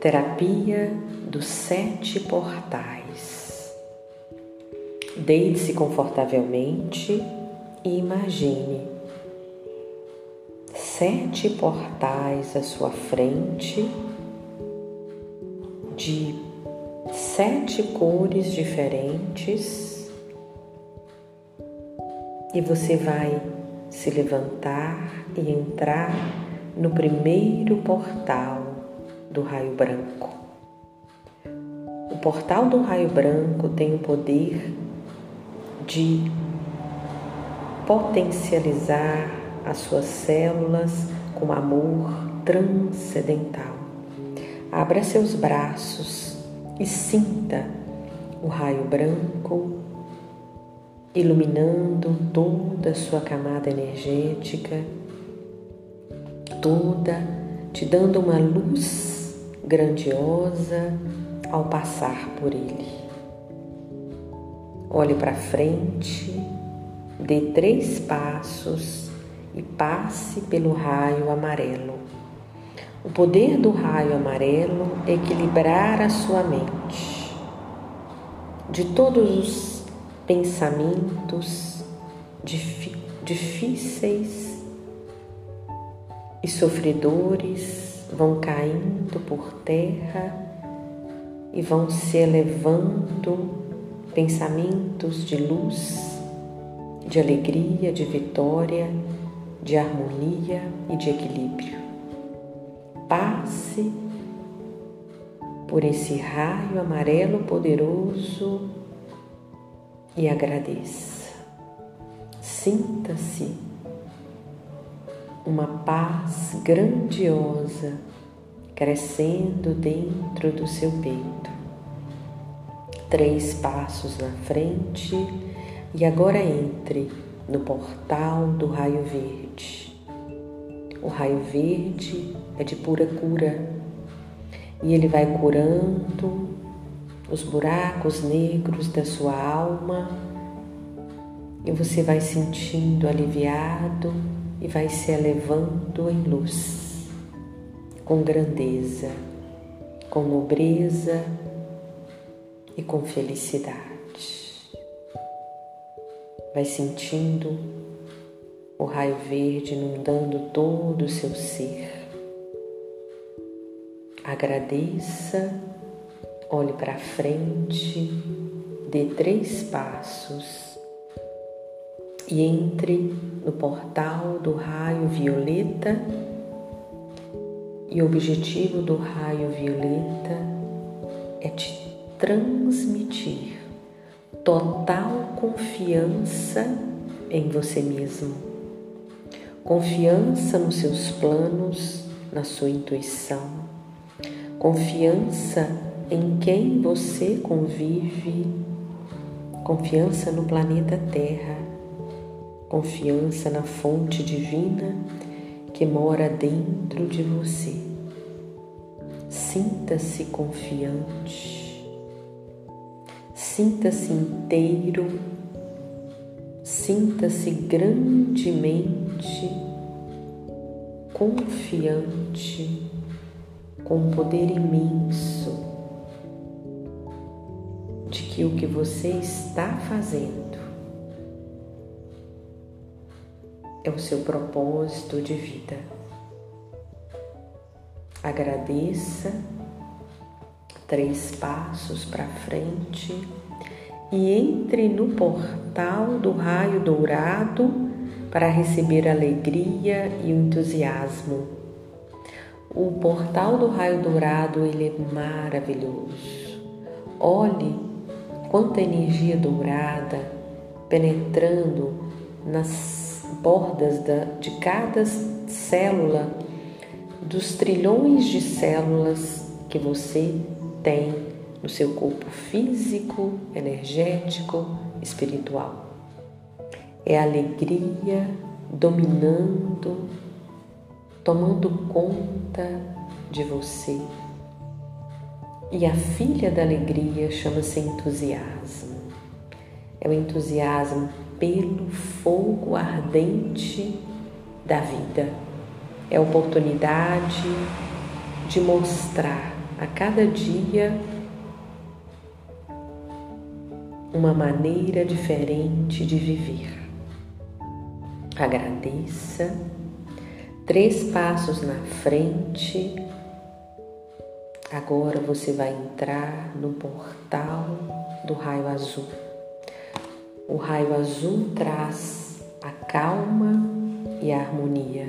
Terapia dos Sete Portais. Deite-se confortavelmente e imagine sete portais à sua frente de sete cores diferentes e você vai se levantar e entrar no primeiro portal do raio branco. O portal do raio branco tem o poder de potencializar as suas células com amor transcendental. Abra seus braços e sinta o raio branco iluminando toda a sua camada energética, toda te dando uma luz grandiosa ao passar por ele. Olhe para frente, dê três passos e passe pelo raio amarelo. O poder do raio amarelo é equilibrar a sua mente de todos os pensamentos difíceis e sofredores vão caindo por terra e vão se elevando pensamentos de luz, de alegria, de vitória, de harmonia e de equilíbrio. Passe por esse raio amarelo poderoso e agradeça. Sinta-se uma paz grandiosa crescendo dentro do seu peito. Três passos na frente e agora entre no portal do raio verde. O raio verde é de pura cura e ele vai curando os buracos negros da sua alma e você vai sentindo aliviado e vai se elevando em luz, com grandeza, com nobreza e com felicidade. Vai sentindo o raio verde inundando todo o seu ser. Agradeça, olhe para frente, dê três passos e entre no portal do raio violeta. E o objetivo do raio violeta é te transmitir total confiança em você mesmo, confiança nos seus planos, na sua intuição, confiança em quem você convive, confiança no planeta Terra confiança na fonte divina que mora dentro de você. Sinta-se confiante, sinta-se inteiro, sinta-se grandemente confiante com poder imenso de que o que você está fazendo é o seu propósito de vida. Agradeça três passos para frente e entre no portal do raio dourado para receber alegria e entusiasmo. O portal do raio dourado ele é maravilhoso. Olhe quanta energia dourada penetrando nas bordas da, de cada célula, dos trilhões de células que você tem no seu corpo físico, energético, espiritual. É a alegria dominando, tomando conta de você. E a filha da alegria chama-se entusiasmo. É o entusiasmo pelo fogo ardente da vida. É a oportunidade de mostrar a cada dia uma maneira diferente de viver. Agradeça, três passos na frente. Agora você vai entrar no portal do raio azul. O raio azul traz a calma e a harmonia.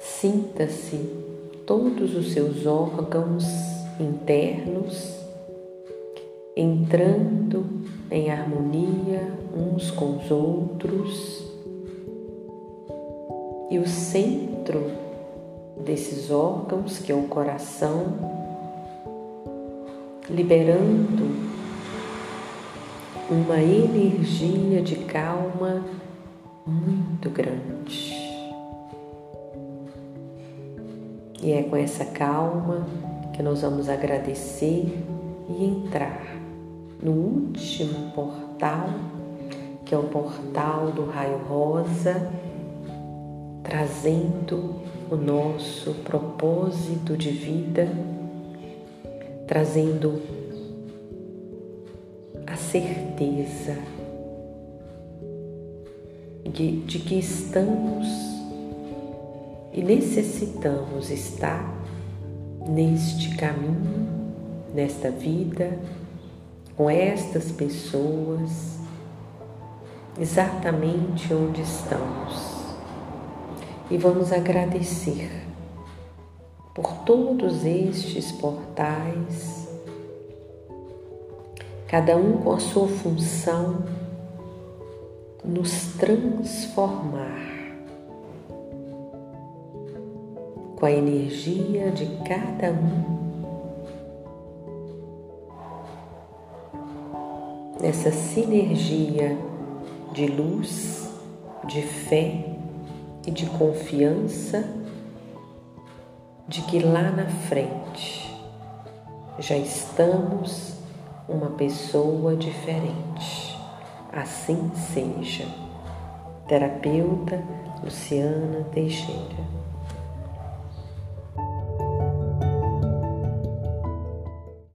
Sinta-se todos os seus órgãos internos entrando em harmonia uns com os outros e o centro desses órgãos, que é o coração, liberando uma energia de calma muito grande. E é com essa calma que nós vamos agradecer e entrar no último portal, que é o portal do raio rosa, trazendo o nosso propósito de vida, trazendo a certeza de, de que estamos e necessitamos estar neste caminho, nesta vida, com estas pessoas, exatamente onde estamos. E vamos agradecer por todos estes portais, cada um com a sua função, nos transformar com a energia de cada um. Nessa sinergia de luz, de fé e de confiança de que lá na frente já estamos uma pessoa diferente. Assim seja. Terapeuta Luciana Teixeira